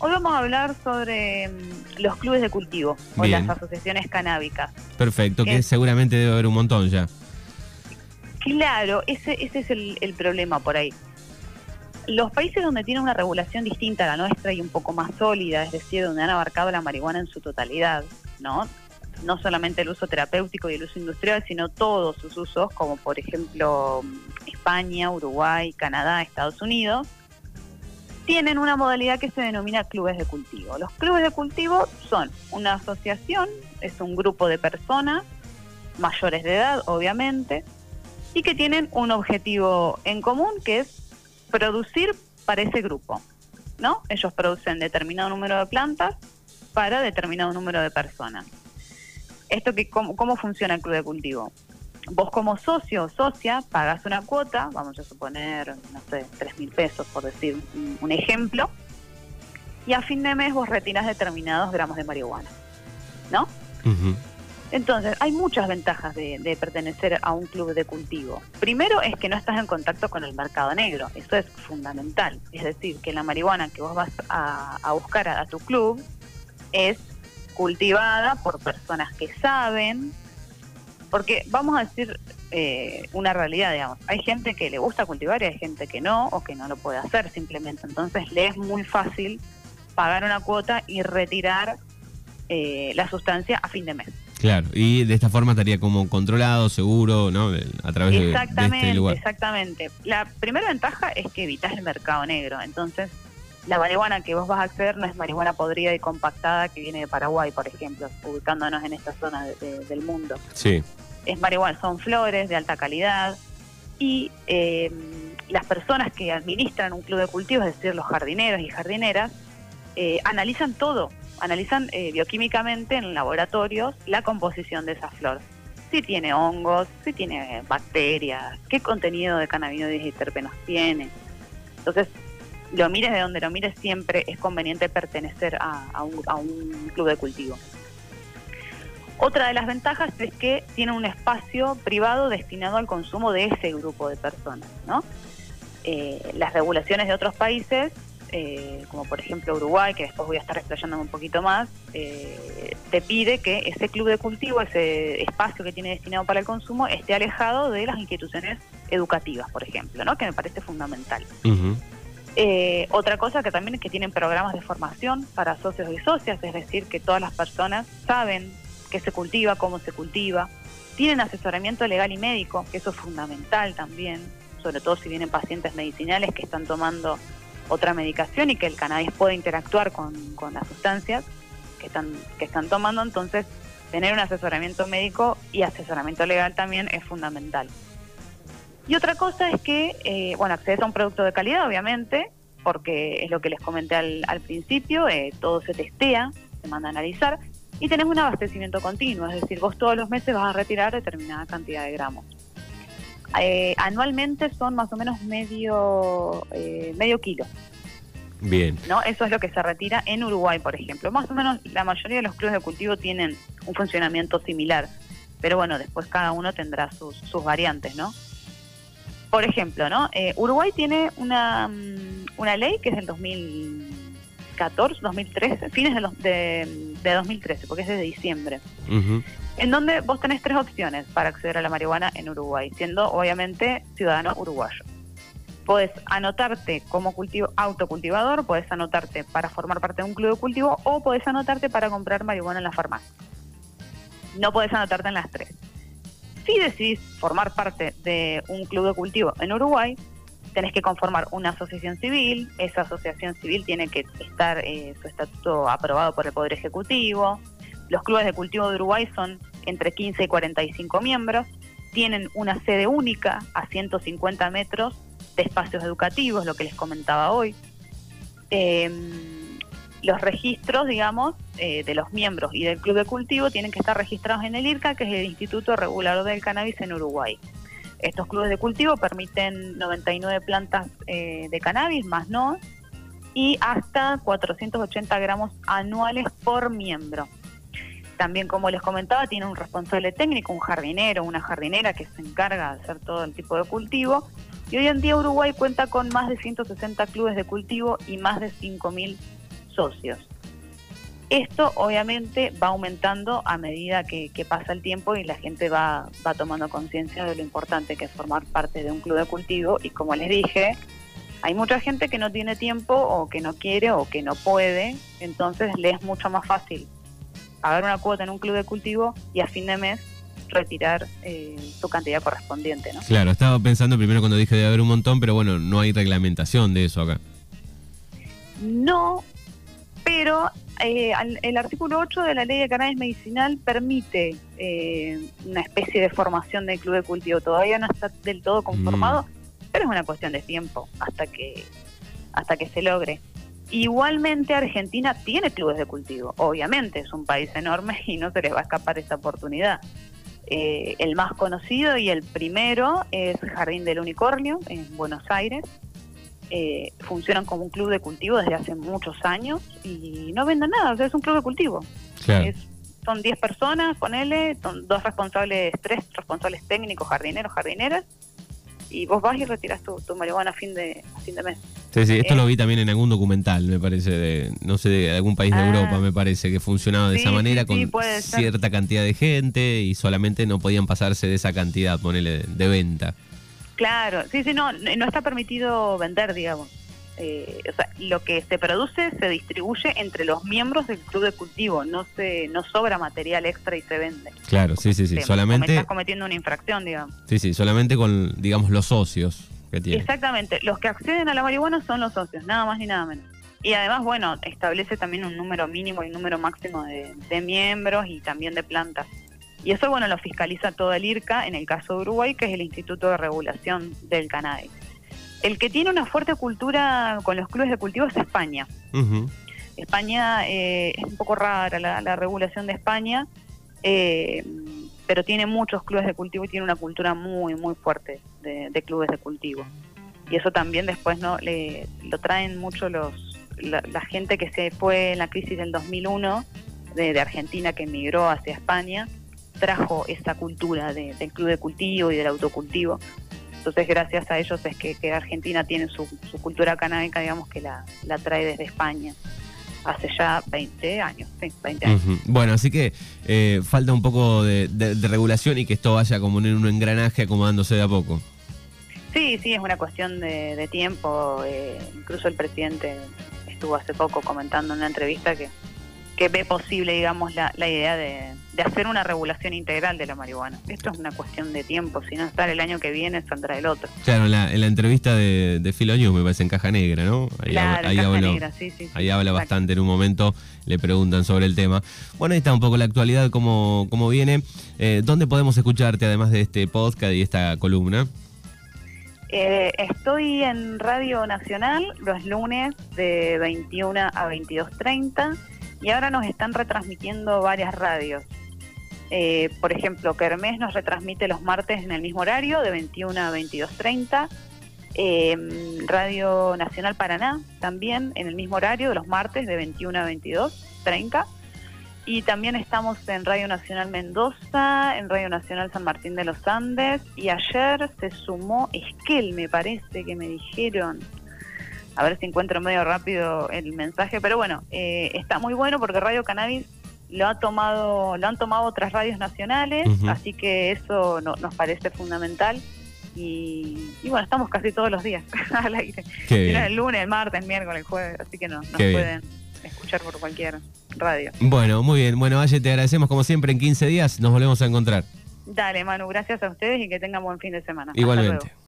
Hoy vamos a hablar sobre mm, los clubes de cultivo o Bien. las asociaciones canábicas. Perfecto, que Eh. seguramente debe haber un montón ya. Claro, ese, ese es el, el problema por ahí. Los países donde tienen una regulación distinta a la nuestra y un poco más sólida, es decir, donde han abarcado la marihuana en su totalidad, ¿no? No solamente el uso terapéutico y el uso industrial, sino todos sus usos, como por ejemplo España, Uruguay, Canadá, Estados Unidos, tienen una modalidad que se denomina clubes de cultivo. Los clubes de cultivo son una asociación, es un grupo de personas, mayores de edad, obviamente, y que tienen un objetivo en común que es producir para ese grupo, ¿no? Ellos producen determinado número de plantas para determinado número de personas. Esto que cómo, cómo funciona el club de cultivo. Vos como socio o socia pagas una cuota, vamos a suponer, no sé, tres mil pesos por decir un, un ejemplo, y a fin de mes vos retiras determinados gramos de marihuana, ¿no? Ujú. Entonces, hay muchas ventajas de, de pertenecer a un club de cultivo. Primero es que no estás en contacto con el mercado negro, eso es fundamental. Es decir, que la marihuana que vos vas a, a buscar a, a tu club es cultivada por personas que saben, porque vamos a decir eh, una realidad, digamos, hay gente que le gusta cultivar y hay gente que no, o que no lo puede hacer simplemente. Entonces, le es muy fácil pagar una cuota y retirar eh, la sustancia a fin de mes. Claro, y de esta forma estaría como controlado, seguro, ¿no? A través de- de, Exactamente, este lugar. exactamente. La primera ventaja es que evitas el mercado negro. Entonces, la marihuana que vos vas a acceder no es marihuana podrida y compactada que viene de Paraguay, por ejemplo, ubicándonos en esta zona de- de- del mundo. Sí, Es marihuana, son flores de alta calidad y eh, las personas que administran un club de cultivo, es decir, los jardineros y jardineras, eh, analizan todo, analizan eh, bioquímicamente en laboratorios la composición de esa flor. Si tiene hongos, si tiene bacterias, qué contenido de cannabinoides y terpenos tiene. Entonces, lo mires de donde lo mires, siempre es conveniente pertenecer a, un, club de cultivo. Otra de las ventajas es que tiene un espacio privado destinado al consumo de ese grupo de personas, ¿no? Eh, las regulaciones de otros países, eh, como por ejemplo Uruguay, que después voy a estar explayándome un poquito más, eh, te pide que ese club de cultivo, ese espacio que tiene destinado para el consumo, esté alejado de las instituciones educativas, por ejemplo, ¿no? Que me parece fundamental. Eh, otra cosa que también es que tienen programas de formación para socios y socias, es decir, que todas las personas saben qué se cultiva, cómo se cultiva, tienen asesoramiento legal y médico, que eso es fundamental también, sobre todo si vienen pacientes medicinales que están tomando otra medicación y que el cannabis puede interactuar con, con las sustancias que están, que están tomando, entonces tener un asesoramiento médico y asesoramiento legal también es fundamental. Y otra cosa es que, eh, bueno, accedes a un producto de calidad, obviamente, porque es lo que les comenté al, al principio, eh, todo se testea, se manda a analizar, y tenés un abastecimiento continuo, es decir, vos todos los meses vas a retirar determinada cantidad de gramos. Eh, anualmente son más o menos medio, eh, medio kilo, Bien. ¿no? Eso es lo que se retira en Uruguay, por ejemplo. Más o menos la mayoría de los clubes de cultivo tienen un funcionamiento similar, pero bueno, después cada uno tendrá sus, sus variantes, ¿no? Por ejemplo, ¿no? Eh, Uruguay tiene una, mm, una ley que es del 2014, 2013, fines de, los- de, de 2013, porque es de diciembre, en donde vos tenés tres opciones para acceder a la marihuana en Uruguay, siendo obviamente ciudadano uruguayo. Podés anotarte como cultivo, autocultivador, podés anotarte para formar parte de un club de cultivo o podés anotarte para comprar marihuana en la farmacia. No podés anotarte en las tres. Si decidís formar parte de un club de cultivo en Uruguay, tenés que conformar una asociación civil, esa asociación civil tiene que estar eh, su estatuto aprobado por el Poder Ejecutivo, los clubes de cultivo de Uruguay son entre 15 y 45 miembros, tienen una sede única a 150 metros de espacios educativos, lo que les comentaba hoy. Eh, los registros, digamos, eh, de los miembros y del club de cultivo tienen que estar registrados en el IRCA, que es el Instituto Regulador del Cannabis en Uruguay. Estos clubes de cultivo permiten 99 plantas eh, de cannabis, más no, y hasta 480 gramos anuales por miembro. También, como les comentaba, tiene un responsable técnico, un jardinero, una jardinera que se encarga de hacer todo el tipo de cultivo. Y hoy en día Uruguay cuenta con más de 160 clubes de cultivo y más de 5.000 socios. Esto obviamente va aumentando a medida que, que pasa el tiempo y la gente va, va tomando conciencia de lo importante que es formar parte de un club de cultivo y como les dije, hay mucha gente que no tiene tiempo o que no quiere o que no puede, entonces le es mucho más fácil pagar una cuota en un club de cultivo y a fin de mes retirar eh, su cantidad correspondiente. ¿no? Claro, estaba pensando primero cuando dije de haber un montón, pero bueno, no hay reglamentación de eso acá. No, pero eh, el artículo 8 de la ley de cannabis medicinal permite eh, una especie de formación del club de cultivo. Todavía no está del todo conformado, mm. pero es una cuestión de tiempo hasta que hasta que se logre. Igualmente Argentina tiene clubes de cultivo, obviamente es un país enorme y no se les va a escapar esa oportunidad. Eh, el más conocido y el primero es Jardín del Unicornio en Buenos Aires. Eh, funcionan como un club de cultivo desde hace muchos años y no venden nada, o sea, es un club de cultivo. son 10 personas, ponele, son dos responsables, tres responsables técnicos, jardineros, jardineras, y vos vas y retiras tu, marihuana a fin de, fin de mes. Sí, sí, esto lo vi también en algún documental, me parece, de no sé, de algún país de ah. Europa, me parece, que funcionaba de esa manera con cierta cantidad de gente y solamente no podían pasarse de esa cantidad, ponele, de venta. Claro, sí, sí, no, no está permitido vender, digamos. Eh, o sea, lo que se produce se distribuye entre los miembros del club de cultivo, no se no sobra material extra y se vende. Claro, sí, sí, sí, solamente estás cometiendo una infracción, digamos. Sí, sí, solamente con digamos los socios que tienen. Exactamente, los que acceden a la marihuana son los socios, nada más ni nada menos. Y además, bueno, establece también un número mínimo y un número máximo de, de miembros y también de plantas. Y eso, bueno, lo fiscaliza todo el IRCA, en el caso de Uruguay, que es el Instituto de Regulación del Cannabis. El que tiene una fuerte cultura con los clubes de cultivo es España. España eh, es un poco rara la, regulación de España, eh, pero tiene muchos clubes de cultivo y tiene una cultura muy, muy fuerte de, clubes de cultivo. Y eso también después no le, lo traen mucho los la, gente que se fue en la crisis del 2001 de, de Argentina que emigró hacia España trajo esa cultura del club de cultivo y del autocultivo entonces, gracias a ellos es que, Argentina tiene su, cultura canábica, digamos, que la, trae desde España hace ya 20 años, sí, 20 años. Bueno, así que eh, falta un poco de, regulación y que esto vaya como en un engranaje acomodándose de a poco. Sí, sí, es una cuestión de, tiempo. Eh, incluso el presidente estuvo hace poco comentando en una entrevista que, que ve posible, digamos, la, la idea de, de hacer una regulación integral de la marihuana. Esto es una cuestión de tiempo, si no está el año que viene, saldrá el otro. Claro, en la, entrevista de, de Philo me parece en Caja Negra, ¿no? Ahí, claro, ahí, habla, negra, sí, sí, ahí habla bastante en un momento, le preguntan sobre el tema. Bueno, ahí está un poco la actualidad, cómo, cómo viene. Eh, ¿Dónde podemos escucharte además de este podcast y esta columna? Eh, estoy en Radio Nacional los lunes de 21 a 22.30 y ahora nos están retransmitiendo varias radios. Eh, por ejemplo, Kermés nos retransmite los martes en el mismo horario, de 21 a 22.30. Em, Radio Nacional Paraná también en el mismo horario, de los martes, de 21 a 22.30. Y también estamos en Radio Nacional Mendoza, en Radio Nacional San Martín de los Andes. Y ayer se sumó Esquel, me parece que me dijeron. A ver si encuentro medio rápido el mensaje. Pero bueno, eh, está muy bueno porque Radio Cannabis lo ha tomado lo han tomado otras radios nacionales así que eso nos parece fundamental. Y, bueno estamos casi todos los días al aire. El lunes el martes el miércoles el jueves así que no, nos pueden escuchar por cualquier radio. Bueno muy bien. Bueno Valle te agradecemos como siempre en 15 días. Nos volvemos a encontrar. Dale Manu gracias a ustedes y que tengan buen fin de semana. Igualmente